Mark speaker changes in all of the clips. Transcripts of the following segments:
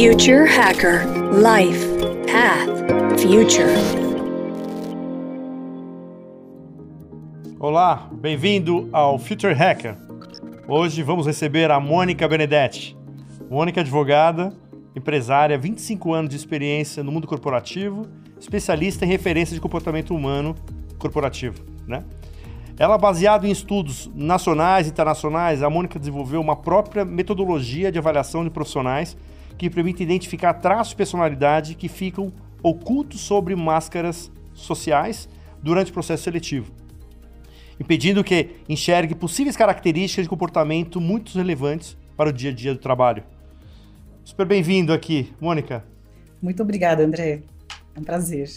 Speaker 1: Future Hacker Life Path Future.
Speaker 2: Olá, bem-vindo ao Future Hacker. Hoje vamos receber a Mônica Benedetti. Mônica é advogada, empresária, 25 anos de experiência no mundo corporativo, especialista em referência de comportamento humano corporativo, né? Ela, baseado em estudos nacionais e internacionais, a Mônica desenvolveu uma própria metodologia de avaliação de profissionais que permite identificar traços de personalidade que ficam ocultos sobre máscaras sociais durante o processo seletivo, impedindo que enxergue possíveis características de comportamento muito relevantes para o dia a dia do trabalho. Super bem-vindo aqui, Mônica.
Speaker 3: Muito obrigada, André. É um prazer.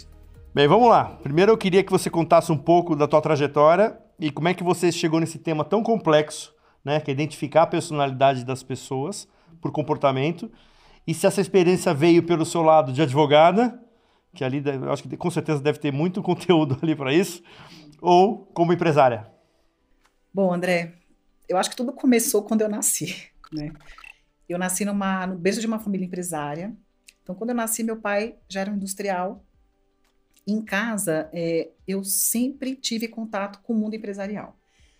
Speaker 2: Bem, vamos lá. Primeiro eu queria que você contasse um pouco da tua trajetória e como é que você chegou nesse tema tão complexo, né, que é identificar a personalidade das pessoas por comportamento, e se essa experiência veio pelo seu lado de advogada, que ali eu acho que com certeza deve ter muito conteúdo ali para isso, ou como empresária.
Speaker 3: Bom, André, eu acho que tudo começou quando eu nasci, né? Eu nasci numa, no berço de uma família empresária. Então, quando eu nasci, meu pai já era um industrial em casa, é, eu sempre tive contato com o mundo empresarial.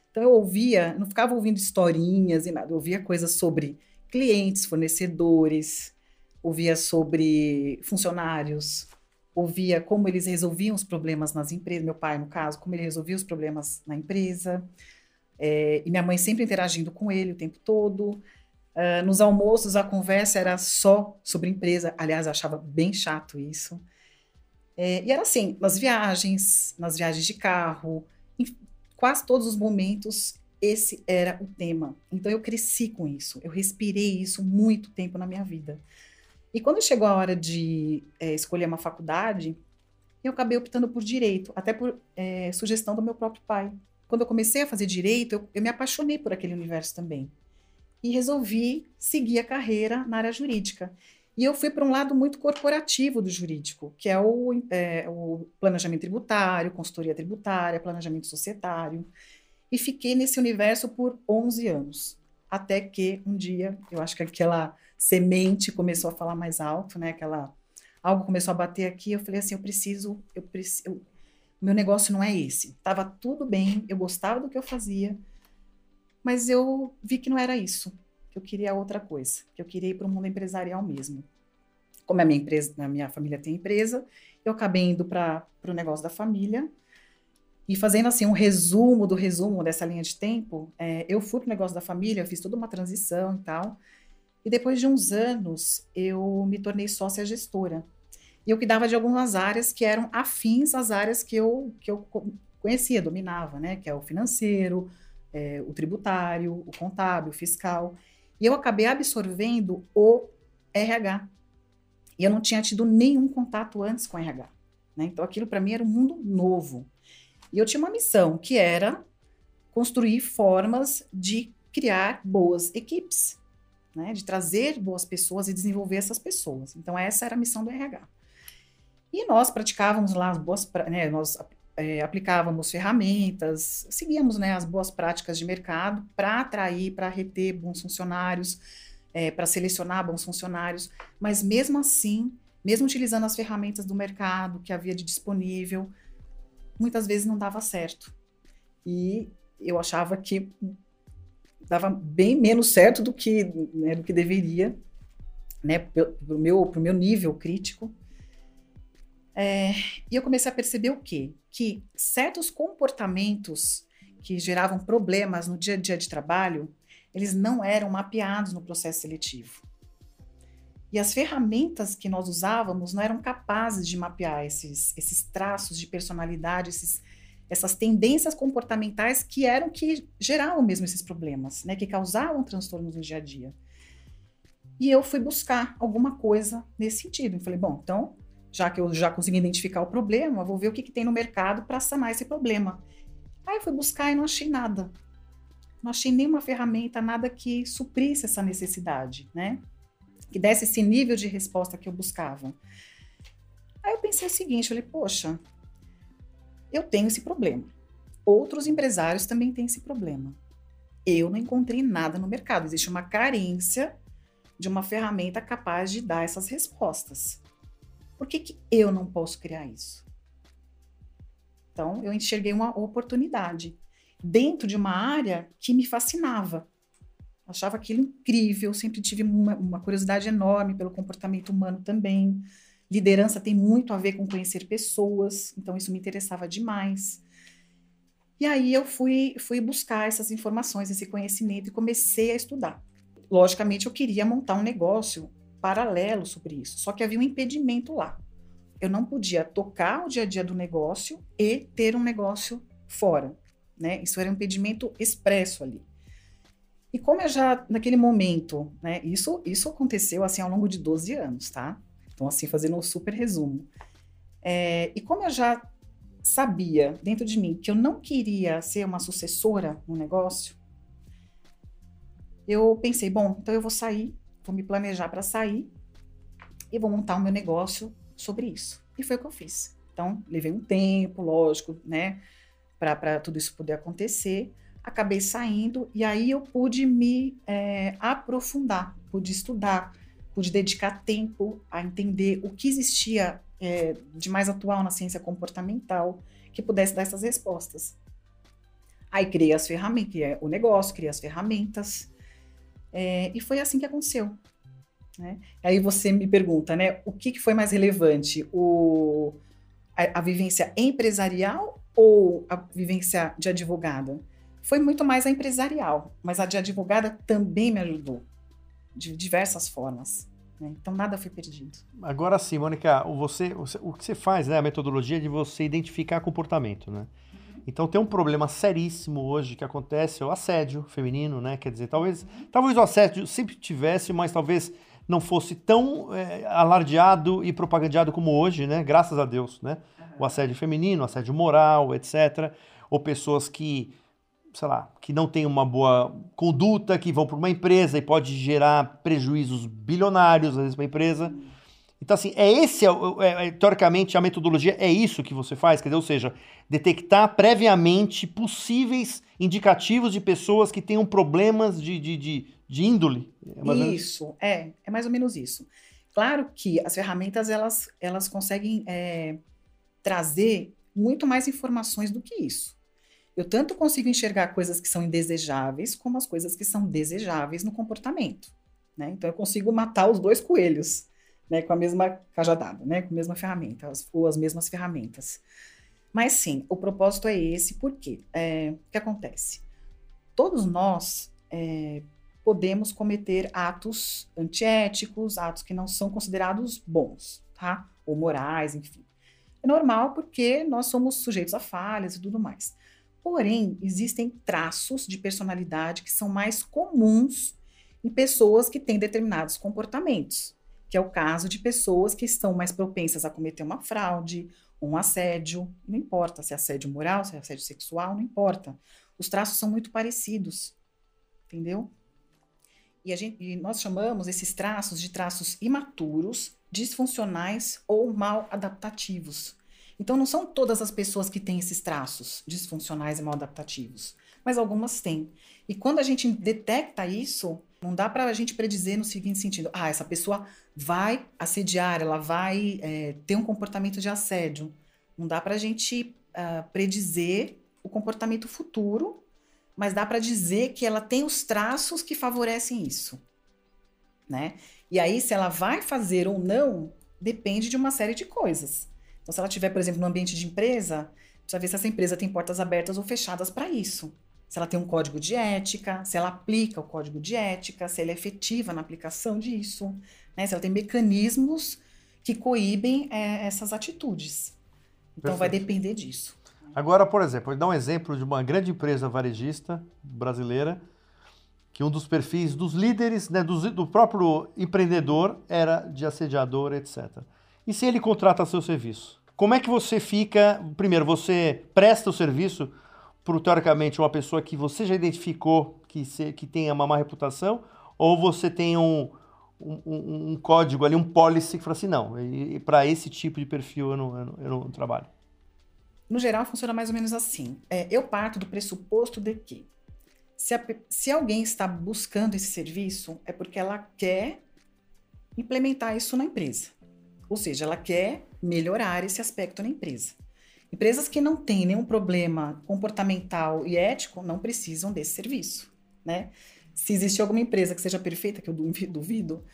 Speaker 3: Então, eu ouvia, não ficava ouvindo historinhas e nada, eu ouvia coisas sobre clientes, fornecedores, ouvia sobre funcionários, ouvia como eles resolviam os problemas nas empresas, meu pai, no caso, como ele resolvia os problemas na empresa, é, e minha mãe sempre interagindo com ele o tempo todo. Uh, nos almoços, a conversa era só sobre empresa, aliás, eu achava bem chato isso. É, e era assim, nas viagens, nas viagens de carro, em quase todos os momentos, esse era o tema. Então eu cresci com isso, eu respirei isso muito tempo na minha vida. E quando chegou a hora de é, escolher uma faculdade, eu acabei optando por direito, até por é, sugestão do meu próprio pai. Quando eu comecei a fazer direito, eu, eu me apaixonei por aquele universo também. E resolvi seguir a carreira na área jurídica. E eu fui para um lado muito corporativo do jurídico, que é o, é, o planejamento tributário, consultoria tributária, planejamento societário. E fiquei nesse universo por 11 anos. Até que um dia, eu acho que aquela semente começou a falar mais alto, né? Aquela algo começou a bater aqui, eu falei assim, eu preciso, eu preciso, meu negócio não é esse. Tava tudo bem, eu gostava do que eu fazia, mas eu vi que não era isso que eu queria outra coisa, que eu queria ir para o mundo empresarial mesmo. Como a minha empresa, a minha família tem empresa, eu acabei indo para o negócio da família e fazendo assim um resumo do resumo dessa linha de tempo, é, eu fui para o negócio da família, fiz toda uma transição e tal. E depois de uns anos, eu me tornei sócia gestora. E eu cuidava de algumas áreas que eram afins às áreas que eu, que eu conhecia, dominava, né? Que é o financeiro, é, o tributário, o contábil, o fiscal. E eu acabei absorvendo o RH. E eu não tinha tido nenhum contato antes com RH. Né? Então aquilo para mim era um mundo novo. E eu tinha uma missão que era construir formas de criar boas equipes, né? de trazer boas pessoas e desenvolver essas pessoas. Então essa era a missão do RH. E nós praticávamos lá as boas, né, nós é, aplicávamos ferramentas, seguíamos né, as boas práticas de mercado para atrair, para reter bons funcionários, é, para selecionar bons funcionários, mas mesmo assim, mesmo utilizando as ferramentas do mercado que havia de disponível, muitas vezes não dava certo. E eu achava que dava bem menos certo do que, né, do que deveria, né, o meu, meu nível crítico. É, e eu comecei a perceber o quê? Que certos comportamentos que geravam problemas no dia a dia de trabalho, eles não eram mapeados no processo seletivo. E as ferramentas que nós usávamos não eram capazes de mapear esses, esses traços de personalidade, esses, essas tendências comportamentais que eram que geravam mesmo esses problemas, né, que causavam transtornos no dia a dia. E eu fui buscar alguma coisa nesse sentido. Eu falei, bom, então já que eu já consegui identificar o problema, vou ver o que, que tem no mercado para sanar esse problema. Aí eu fui buscar e não achei nada. Não achei nenhuma ferramenta, nada que suprisse essa necessidade, né? Que desse esse nível de resposta que eu buscava. Aí eu pensei o seguinte, eu falei, poxa, eu tenho esse problema. Outros empresários também têm esse problema. Eu não encontrei nada no mercado. Existe uma carência de uma ferramenta capaz de dar essas respostas. Por que, que eu não posso criar isso? Então, eu enxerguei uma oportunidade dentro de uma área que me fascinava. Achava aquilo incrível, sempre tive uma, uma curiosidade enorme pelo comportamento humano também. Liderança tem muito a ver com conhecer pessoas, então isso me interessava demais. E aí eu fui, fui buscar essas informações, esse conhecimento e comecei a estudar. Logicamente, eu queria montar um negócio paralelo sobre isso, só que havia um impedimento lá. Eu não podia tocar o dia a dia do negócio e ter um negócio fora, né? Isso era um impedimento expresso ali. E como eu já, naquele momento, né, isso, isso aconteceu assim ao longo de 12 anos, tá? Então, assim, fazendo um super resumo. É, e como eu já sabia dentro de mim que eu não queria ser uma sucessora no negócio, eu pensei, bom, então eu vou sair, vou me planejar para sair e vou montar o meu negócio sobre isso. E foi o que eu fiz. Então, levei um tempo, lógico, né, para tudo isso poder acontecer. Acabei saindo e aí eu pude me é, aprofundar, pude estudar, pude dedicar tempo a entender o que existia é, de mais atual na ciência comportamental que pudesse dar essas respostas. Aí criei as ferramentas, é o negócio, criei as ferramentas, é, e foi assim que aconteceu. Né? Aí você me pergunta, né, o que, que foi mais relevante, o, a, a, vivência empresarial ou a vivência de advogada? Foi muito mais a empresarial, mas a de advogada também me ajudou de diversas formas. Né? Então nada foi perdido.
Speaker 2: Agora sim, Mônica, você, o que você faz, né, a metodologia de você identificar comportamento, né? Então tem um problema seríssimo hoje que acontece, é o assédio feminino, né? Quer dizer, talvez, talvez o assédio sempre tivesse, mas talvez não fosse tão é, alardeado e propagandeado como hoje, né? Graças a Deus, né? O assédio feminino, o assédio moral, etc. Ou pessoas que sei lá, que não tem uma boa conduta, que vão para uma empresa e pode gerar prejuízos bilionários, às vezes, para a empresa. Então, assim, é esse, é, é, é, teoricamente, a metodologia é isso que você faz, quer dizer, ou seja, detectar previamente possíveis indicativos de pessoas que tenham problemas de, de, de, de índole.
Speaker 3: É isso, é, é mais ou menos isso. Claro que as ferramentas, elas, elas conseguem é, trazer muito mais informações do que isso. Eu tanto consigo enxergar coisas que são indesejáveis, como as coisas que são desejáveis no comportamento. Né? Então, eu consigo matar os dois coelhos né, com a mesma cajadada, né, com a mesma ferramenta, ou as mesmas ferramentas. Mas sim, o propósito é esse, porque é, o que acontece? Todos nós é, podemos cometer atos antiéticos, atos que não são considerados bons, tá? Ou morais, enfim. É normal porque nós somos sujeitos a falhas e tudo mais. Porém, existem traços de personalidade que são mais comuns em pessoas que têm determinados comportamentos, que é o caso de pessoas que estão mais propensas a cometer uma fraude, um assédio, não importa se é assédio moral, se é assédio sexual, não importa. Os traços são muito parecidos, entendeu? E, gente, e nós chamamos esses traços de traços imaturos, disfuncionais ou mal adaptativos. Então, não são todas as pessoas que têm esses traços disfuncionais e mal adaptativos, mas algumas têm. E quando a gente detecta isso, não dá para a gente predizer no seguinte sentido: ah, essa pessoa vai assediar, ela vai é, ter um comportamento de assédio. Não dá para a gente uh, predizer o comportamento futuro, mas dá para dizer que ela tem os traços que favorecem isso. Né? E aí, se ela vai fazer ou não, depende de uma série de coisas. Então, se ela estiver, por exemplo, no ambiente de empresa, precisa ver se essa empresa tem portas abertas ou fechadas para isso. Se ela tem um código de ética, se ela aplica o código de ética, se ela é efetiva na aplicação disso, né? se ela tem mecanismos que coíbem é, essas atitudes. Então, Perfeito. vai depender disso.
Speaker 2: Agora, por exemplo, vou dar um exemplo de uma grande empresa varejista brasileira, que um dos perfis dos líderes, né, do, do próprio empreendedor, era de assediador, etc. E se ele contrata seu serviço? Como é que você fica? Primeiro, você presta o serviço para, teoricamente, uma pessoa que você já identificou que, se, que tenha uma má reputação? Ou você tem um, um, um código ali, um policy que fala assim, não, para esse tipo de perfil eu não, eu não, eu não trabalho?
Speaker 3: No geral, funciona mais ou menos assim. É, eu parto do pressuposto de que se, a, se alguém está buscando esse serviço, é porque ela quer implementar isso na empresa. Ou seja, ela quer melhorar esse aspecto na empresa. Empresas que não têm nenhum problema comportamental e ético não precisam desse serviço, né? Se existe alguma empresa que seja perfeita, que eu duvido,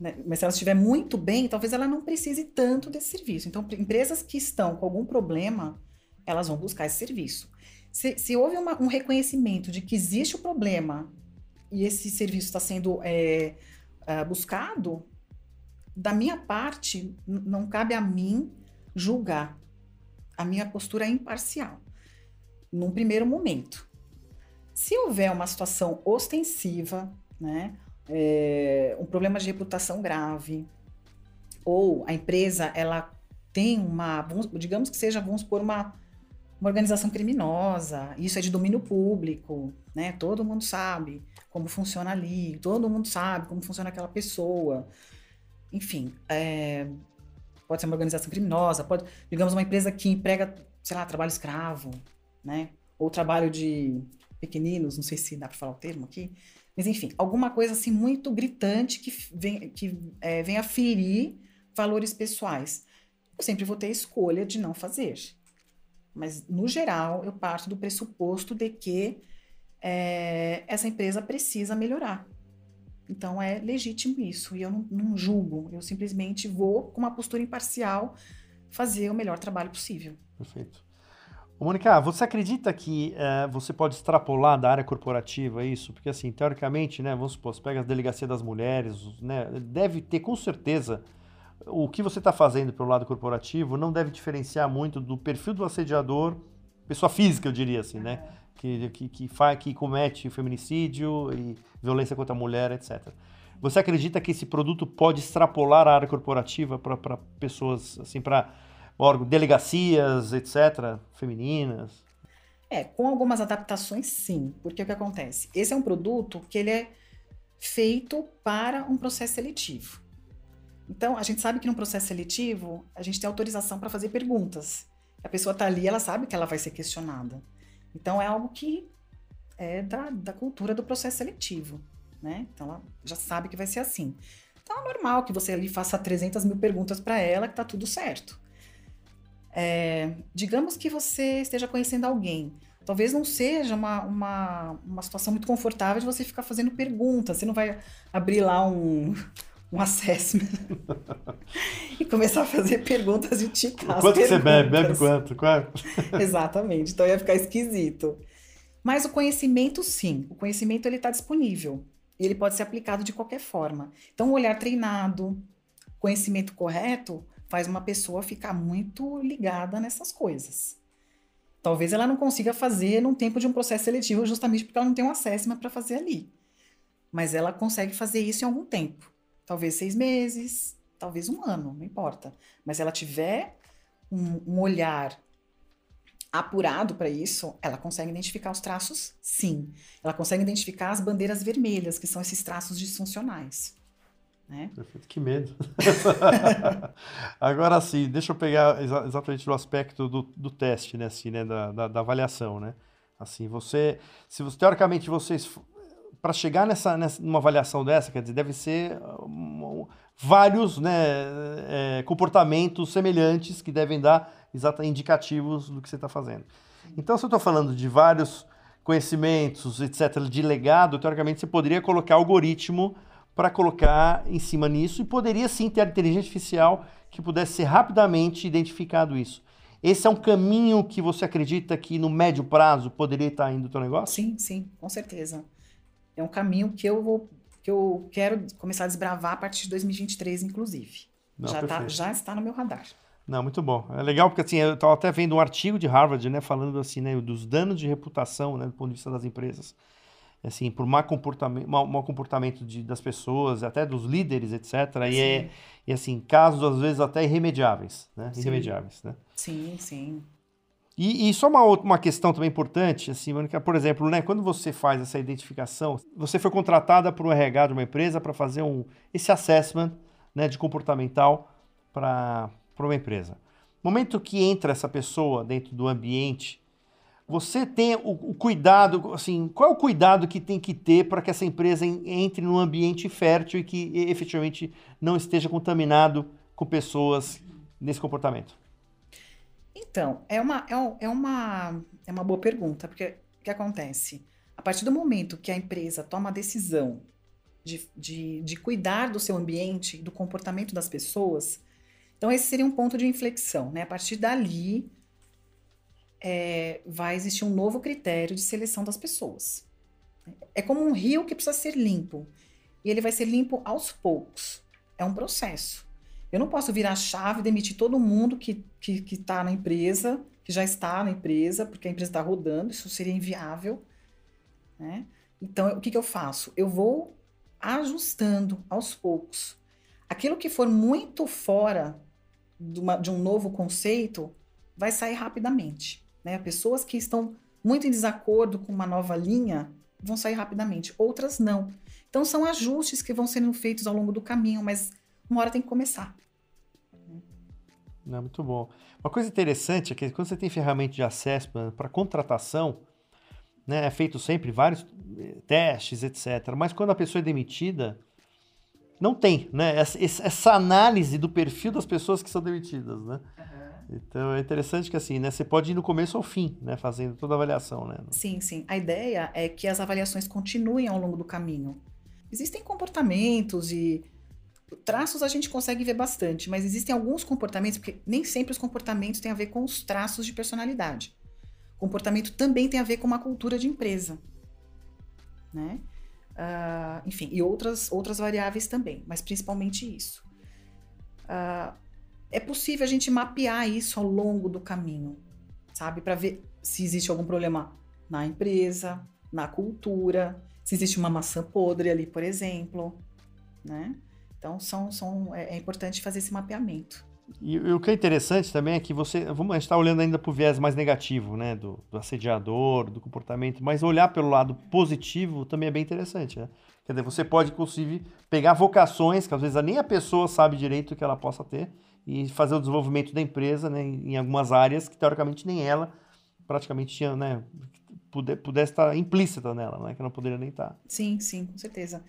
Speaker 3: né? mas se ela estiver muito bem, talvez ela não precise tanto desse serviço. Então, empresas que estão com algum problema, elas vão buscar esse serviço. Se, se houve uma, um reconhecimento de que existe o problema e esse serviço está sendo é, buscado, da minha parte, não cabe a mim julgar. A minha postura é imparcial, num primeiro momento. Se houver uma situação ostensiva, né, é, um problema de reputação grave, ou a empresa ela tem uma, digamos que seja, vamos por uma, uma organização criminosa, isso é de domínio público, né? Todo mundo sabe como funciona ali, todo mundo sabe como funciona aquela pessoa. Enfim, é, pode ser uma organização criminosa, pode, digamos, uma empresa que emprega, sei lá, trabalho escravo, né? Ou trabalho de pequeninos, não sei se dá para falar o termo aqui, mas enfim, alguma coisa assim muito gritante que, vem, que é, venha ferir valores pessoais. Eu sempre vou ter a escolha de não fazer. Mas, no geral, eu parto do pressuposto de que é, essa empresa precisa melhorar. Então, é legítimo isso. E eu não, não julgo, eu simplesmente vou, com uma postura imparcial, fazer o melhor trabalho possível.
Speaker 2: Perfeito. Ô, Mônica, você acredita que é, você pode extrapolar da área corporativa isso? Porque, assim, teoricamente, né, vamos supor, você pega a delegacia das mulheres, né, deve ter com certeza o que você está fazendo pelo lado corporativo não deve diferenciar muito do perfil do assediador, pessoa física, eu diria assim, né? Que, que, que, faz, que comete feminicídio e violência contra a mulher, etc. Você acredita que esse produto pode extrapolar a área corporativa para pessoas, assim, para órgãos, delegacias, etc., femininas?
Speaker 3: É, com algumas adaptações, sim. Porque o que acontece? Esse é um produto que ele é feito para um processo seletivo. Então, a gente sabe que no processo seletivo, a gente tem autorização para fazer perguntas. A pessoa está ali, ela sabe que ela vai ser questionada. Então, é algo que é da, da cultura do processo seletivo, né? Então, ela já sabe que vai ser assim. Então, é normal que você ali faça 300 mil perguntas para ela, que tá tudo certo. É, digamos que você esteja conhecendo alguém. Talvez não seja uma, uma, uma situação muito confortável de você ficar fazendo perguntas. Você não vai abrir lá um, um assessment e começar a fazer perguntas e ticar
Speaker 2: Quanto você bebe? Bebe quanto? quanto?
Speaker 3: Exatamente. Então ia ficar esquisito. Mas o conhecimento, sim. O conhecimento ele está disponível. E ele pode ser aplicado de qualquer forma. Então, o olhar treinado, conhecimento correto, faz uma pessoa ficar muito ligada nessas coisas. Talvez ela não consiga fazer num tempo de um processo seletivo, justamente porque ela não tem um assessment para fazer ali. Mas ela consegue fazer isso em algum tempo. Talvez seis meses, talvez um ano, não importa. Mas ela tiver um, um olhar apurado para isso, ela consegue identificar os traços, sim. Ela consegue identificar as bandeiras vermelhas, que são esses traços disfuncionais. Né?
Speaker 2: Perfeito, que medo. Agora sim, deixa eu pegar exa exatamente o aspecto do, do teste, né, assim, né, da, da, da, avaliação, né? Assim, você, se você, teoricamente vocês para chegar nessa, nessa numa avaliação dessa, quer dizer, deve ser um, vários né, é, comportamentos semelhantes que devem dar exatamente indicativos do que você está fazendo. Então, se eu estou falando de vários conhecimentos, etc., de legado, teoricamente você poderia colocar algoritmo para colocar em cima nisso e poderia sim ter a inteligência artificial que pudesse ser rapidamente identificado isso. Esse é um caminho que você acredita que no médio prazo poderia estar indo o teu negócio?
Speaker 3: Sim, sim, com certeza é um caminho que eu vou que eu quero começar a desbravar a partir de 2023, inclusive. Não, já, tá, já está no meu radar.
Speaker 2: Não, muito bom. É legal porque assim, eu estava até vendo um artigo de Harvard, né, falando assim, né, dos danos de reputação, né, do ponto de vista das empresas. Assim, por mau comportamento, mau, mau comportamento de, das pessoas, até dos líderes, etc. E, é, e assim, casos às vezes até irremediáveis, né? Sim. Irremediáveis, né?
Speaker 3: Sim, sim.
Speaker 2: E, e, só uma, uma questão também importante, assim, Mônica, por exemplo, né, quando você faz essa identificação, você foi contratada por um RH de uma empresa para fazer um, esse assessment né, de comportamental para uma empresa. No momento que entra essa pessoa dentro do ambiente, você tem o, o, cuidado, assim, qual é o cuidado que tem que ter para que essa empresa entre num ambiente fértil e que efetivamente não esteja contaminado com pessoas nesse comportamento?
Speaker 3: Então, é uma, é, é uma, é uma boa pergunta, porque o que acontece? A partir do momento que a empresa toma a decisão de, de, de cuidar do seu ambiente, do comportamento das pessoas, então esse seria um ponto de inflexão, né? A partir dali, é, vai existir um novo critério de seleção das pessoas. É como um rio que precisa ser limpo. E ele vai ser limpo aos poucos. É um processo. Eu não posso virar a chave e demitir todo mundo que está que, que tá na empresa, que já está na empresa, porque a empresa está rodando, isso seria inviável. Né? Então, o que, que eu faço? Eu vou ajustando aos poucos. Aquilo que for muito fora de, uma, de um novo conceito vai sair rapidamente. Né? Pessoas que estão muito em desacordo com uma nova linha vão sair rapidamente, outras não. Então são ajustes que vão sendo feitos ao longo do caminho, mas uma hora tem que começar.
Speaker 2: Não, muito bom. Uma coisa interessante é que quando você tem ferramenta de acesso para contratação, né, é feito sempre vários eh, testes, etc. Mas quando a pessoa é demitida, não tem, né? Essa, essa análise do perfil das pessoas que são demitidas, né? Uhum. Então é interessante que assim, né? Você pode ir no começo ao fim, né? Fazendo toda a avaliação, né?
Speaker 3: Sim, sim. A ideia é que as avaliações continuem ao longo do caminho. Existem comportamentos e traços a gente consegue ver bastante, mas existem alguns comportamentos, porque nem sempre os comportamentos têm a ver com os traços de personalidade. Comportamento também tem a ver com uma cultura de empresa, né? Uh, enfim, e outras, outras variáveis também, mas principalmente isso. Uh, é possível a gente mapear isso ao longo do caminho, sabe? Para ver se existe algum problema na empresa, na cultura, se existe uma maçã podre ali, por exemplo, né? Então, são, são, é, é importante fazer esse mapeamento.
Speaker 2: E, e, o que é interessante também é que você. Vamos, a gente está olhando ainda para o viés mais negativo, né? Do, do, assediador, do comportamento, mas olhar pelo lado positivo também é bem interessante, né? Quer dizer, você pode, inclusive, pegar vocações que às vezes nem a pessoa sabe direito que ela possa ter e fazer o desenvolvimento da empresa né, em algumas áreas que teoricamente nem ela praticamente tinha, né, puder, pudesse estar implícita nela, né, que não poderia nem estar.
Speaker 3: Sim, sim, com certeza.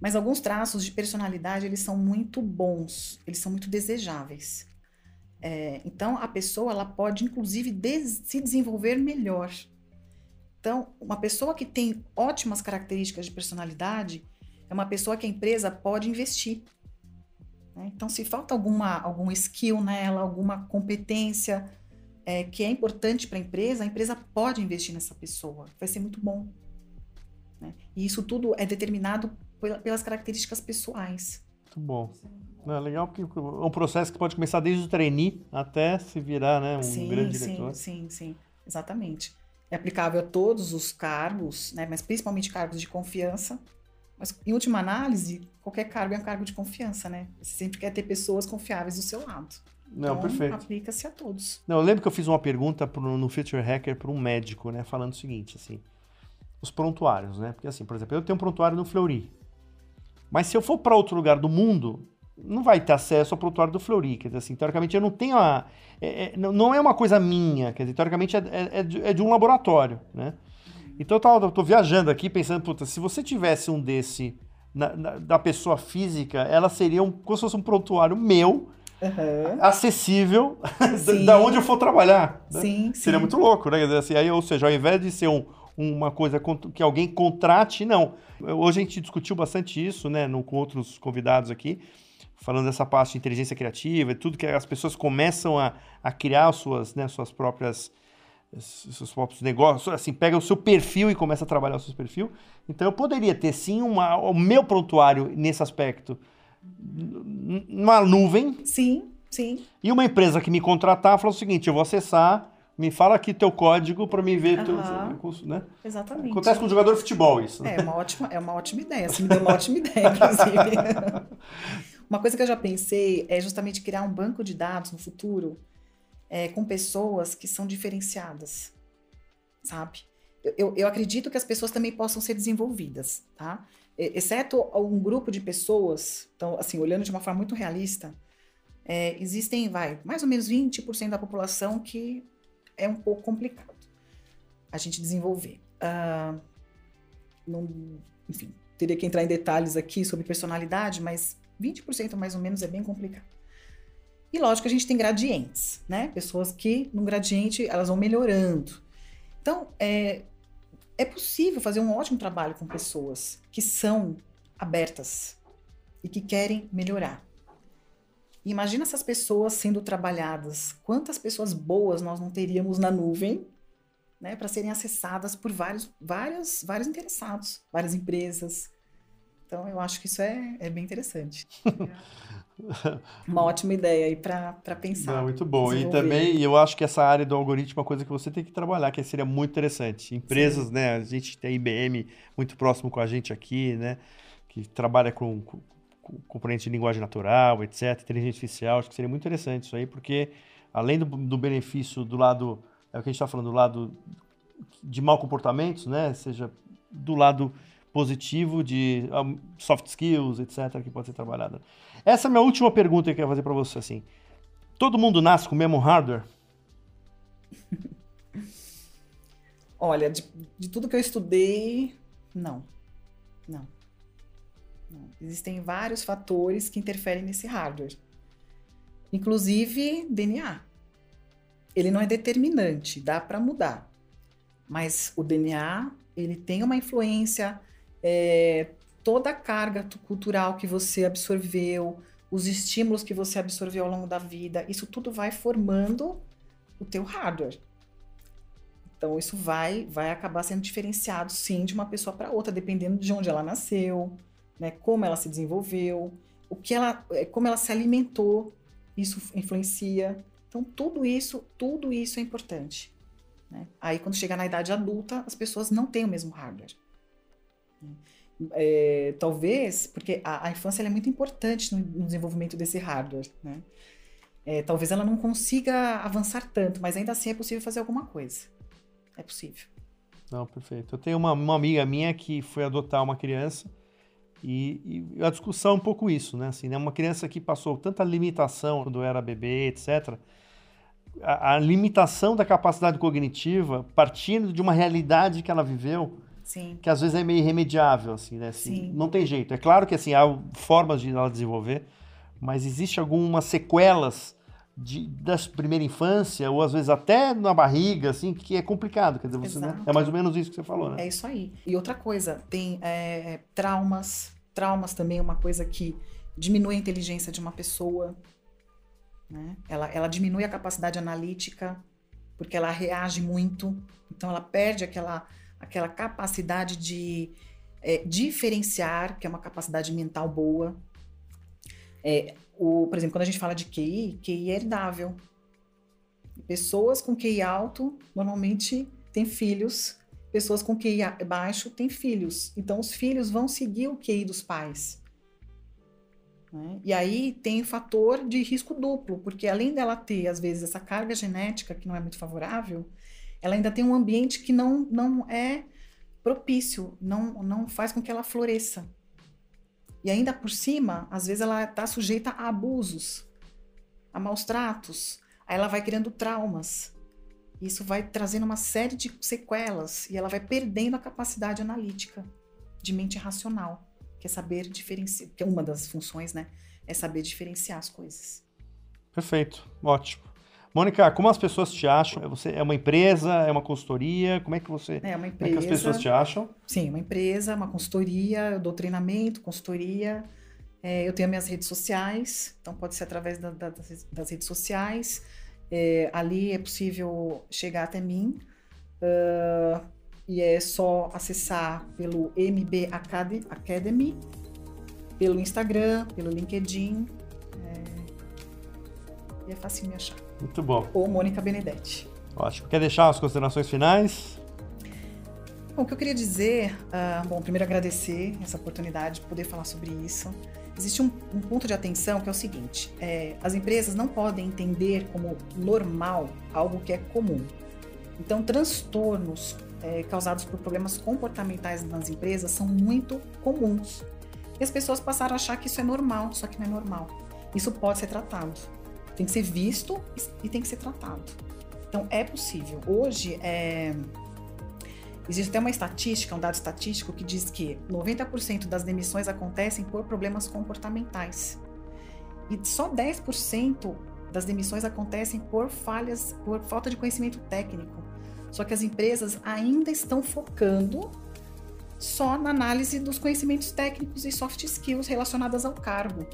Speaker 3: Mas alguns traços de personalidade eles são muito bons, eles são muito desejáveis. É, então a pessoa ela pode inclusive des se desenvolver melhor. Então uma pessoa que tem ótimas características de personalidade é uma pessoa que a empresa pode investir né? Então, se falta alguma, algum skill nela, alguma competência é, que é importante para a empresa, a empresa pode investir nessa pessoa. Vai ser muito bom. Né? E isso tudo é determinado pelas características pessoais.
Speaker 2: Muito bom. É legal porque é um processo que pode começar desde o trainee até se virar né, um
Speaker 3: sim,
Speaker 2: grande diretor.
Speaker 3: Sim, sim, sim. Exatamente. É aplicável a todos os cargos, né, mas principalmente cargos de confiança, mas, em última análise, qualquer cargo é um cargo de confiança, né? Você sempre quer ter pessoas confiáveis do seu lado.
Speaker 2: Não,
Speaker 3: então,
Speaker 2: perfeito.
Speaker 3: aplica-se a todos.
Speaker 2: Não, eu lembro que eu fiz uma pergunta pro, no Future Hacker para um médico, né? Falando o seguinte, assim, os prontuários, né? Porque assim, por exemplo, eu tenho um prontuário no Fleury. Mas se eu for para outro lugar do mundo, não vai ter acesso ao prontuário do Fleury. Quer dizer, assim, teoricamente eu não tenho a... É, é, não é uma coisa minha, quer dizer, teoricamente é, é, é de, é de um laboratório, né? Então eu, tava, eu tô viajando aqui pensando, puta, se você tivesse um desse na, na, da pessoa física, ela seria um, como se fosse um prontuário meu, uhum. acessível, da onde eu for trabalhar. Né? Sim, Seria sim. muito louco, né? Assim, aí, ou seja, ao invés de ser um, uma coisa que alguém contrate, não. Hoje a gente discutiu bastante isso, né, no, com outros convidados aqui, falando dessa parte de inteligência criativa e tudo que as pessoas começam a, a criar suas, né, suas próprias seus próprios negócios, assim, pega o seu perfil e começa a trabalhar o seu perfil. Então eu poderia ter sim uma, o meu prontuário nesse aspecto numa nuvem.
Speaker 3: Sim, sim.
Speaker 2: E uma empresa que me contratar falou o seguinte: eu vou acessar, me fala aqui teu código para me ver, teu, né?
Speaker 3: Exatamente.
Speaker 2: Acontece com o jogador de futebol isso.
Speaker 3: Né? É uma ótima, é uma ótima ideia. Você me deu uma ótima ideia, inclusive. uma coisa que eu já pensei é justamente criar um banco de dados no futuro é, com pessoas que são diferenciadas, sabe? Eu, eu, eu, acredito que as pessoas também possam ser desenvolvidas, tá? Exceto um grupo de pessoas, então, assim, olhando de uma forma muito realista, é, existem, vai, mais ou menos 20% da população que é um pouco complicado. a gente desenvolver. Uh, não, enfim, teria que entrar em detalhes aqui sobre personalidade, mas 20% mais ou menos é bem complicado. E lógico a gente tem gradientes, né? Pessoas que, num gradiente, elas vão melhorando. Então, é, é possível fazer um ótimo trabalho com pessoas que são abertas e que querem melhorar. Imagina essas pessoas sendo trabalhadas. Quantas pessoas boas nós não teríamos na nuvem né, para serem acessadas por vários, vários, vários interessados, várias empresas. Então, eu acho que isso é, é bem interessante. Uma ótima ideia aí para pensar.
Speaker 2: Não, muito bom. E também eu acho que essa área do algoritmo é uma coisa que você tem que trabalhar, que seria muito interessante. Empresas, Sim. né? A gente tem a IBM muito próximo com a gente aqui, né? Que trabalha com, com, com componentes de linguagem natural, etc., inteligência artificial. Acho que seria muito interessante isso aí, porque além do, do benefício do lado, é o que a gente está falando, do lado de mau comportamentos, né? Seja do lado positivo de um, soft skills, etc., que pode ser trabalhada. Essa é a minha última pergunta que eu quero fazer para você, assim. Todo mundo nasce com o mesmo hardware?
Speaker 3: Olha, de, de, tudo que eu estudei, não. não. Existem vários fatores que interferem nesse hardware. Inclusive DNA. Ele não é determinante, dá para mudar. Mas o DNA, ele tem uma influência é, toda a carga cultural que você absorveu, os estímulos que você absorveu ao longo da vida, isso tudo vai formando o teu hardware. Então isso vai vai acabar sendo diferenciado sim de uma pessoa para outra, dependendo de onde ela nasceu, né, como ela se desenvolveu, o que ela, é, como ela se alimentou, isso influencia. Então tudo isso, tudo isso é importante. Né? Aí quando chegar na idade adulta, as pessoas não têm o mesmo hardware. É, talvez, porque a, a infância é muito importante no, no, desenvolvimento desse hardware, né? É, talvez ela não consiga avançar tanto, mas ainda assim é possível fazer alguma coisa. É possível.
Speaker 2: Não, perfeito. Eu tenho uma, uma amiga minha que foi adotar uma criança e, e, a discussão é um pouco isso, né? Assim, né? Uma criança que passou tanta limitação quando era bebê, etc. A, a limitação da capacidade cognitiva, partindo de uma realidade que ela viveu,
Speaker 3: Sim.
Speaker 2: que às vezes é meio irremediável, assim, né? Assim, não tem jeito. É claro que assim, há formas de ela desenvolver, mas existe algumas sequelas de, da primeira infância, ou às vezes até na barriga, assim, que é complicado. Quer dizer, você, né? É mais ou menos isso que você falou, né?
Speaker 3: É isso aí. E outra coisa, tem é, traumas. Traumas também é uma coisa que diminui a inteligência de uma pessoa. Né? Ela, ela diminui a capacidade analítica, porque ela reage muito. Então, ela perde aquela aquela capacidade de é, diferenciar, que é uma capacidade mental boa. É, o, por exemplo, quando a gente fala de QI, QI é herdável. Pessoas com QI alto normalmente têm filhos, pessoas com QI baixo têm filhos. Então, os filhos vão seguir o QI dos pais. Né? E aí tem fator de risco duplo, porque além dela ter, às vezes, essa carga genética que não é muito favorável, ela ainda tem um ambiente que não, não é propício, não, não faz com que ela floresça. E ainda por cima, às vezes ela está sujeita a abusos, a maus tratos, aí ela vai criando traumas. Isso vai trazendo uma série de sequelas e ela vai perdendo a capacidade analítica de mente racional, que é saber diferenciar, que é uma das funções, né? É saber diferenciar as coisas.
Speaker 2: Perfeito, ótimo. Mônica, como as pessoas te acham? Você é uma empresa, é uma consultoria? Como é que você?
Speaker 3: É uma empresa.
Speaker 2: Como é que as pessoas te acham?
Speaker 3: Sim, uma empresa, uma consultoria, eu dou treinamento, consultoria. É, eu tenho minhas redes sociais, então pode ser através da, da, das redes sociais. É, ali é possível chegar até mim. Uh, e é só acessar pelo MB Academy, pelo Instagram, pelo LinkedIn. É, e é fácil me achar.
Speaker 2: Muito bom.
Speaker 3: Ou Mônica Benedetti.
Speaker 2: Ótimo. Quer deixar as considerações finais?
Speaker 3: Bom, o que eu queria dizer, uh, bom, primeiro agradecer essa oportunidade de poder falar sobre isso. Existe um, um ponto de atenção que é o seguinte: é, as empresas não podem entender como normal algo que é comum. Então, transtornos é, causados por problemas comportamentais nas empresas são muito comuns. E as pessoas passaram a achar que isso é normal, só que não é normal. Isso pode ser tratado. Tem que ser visto e tem que ser tratado. Então, é possível. Hoje, é, Existe até uma estatística, um dado estatístico que diz que 90% das demissões acontecem por problemas comportamentais. E só 10% das demissões acontecem por falhas, por falta de conhecimento técnico. Só que as empresas ainda estão focando só na análise dos conhecimentos técnicos e soft skills relacionadas ao cargo.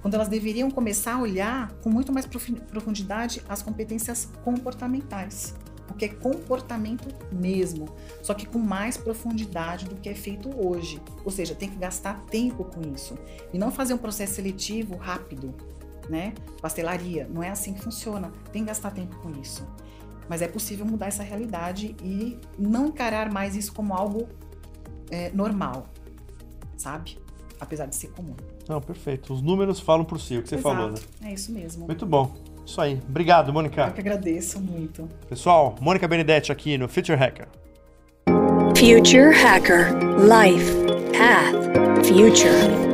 Speaker 3: Quando elas deveriam começar a olhar com muito mais profundidade as competências comportamentais, porque é comportamento mesmo, só que com mais profundidade do que é feito hoje. Ou seja, tem que gastar tempo com isso e não fazer um processo seletivo rápido, né? Pastelaria, não é assim que funciona. Tem que gastar tempo com isso. Mas é possível mudar essa realidade e não encarar mais isso como algo é, normal, sabe? Apesar de ser comum.
Speaker 2: Não, perfeito. Os números falam por si, o que você
Speaker 3: Exato.
Speaker 2: falou, né?
Speaker 3: É isso mesmo.
Speaker 2: Muito bom. Isso aí. Obrigado, Mônica.
Speaker 3: Eu que agradeço muito.
Speaker 2: Pessoal, Mônica Benedetti aqui no Future Hacker.
Speaker 1: Future Hacker Life Path Future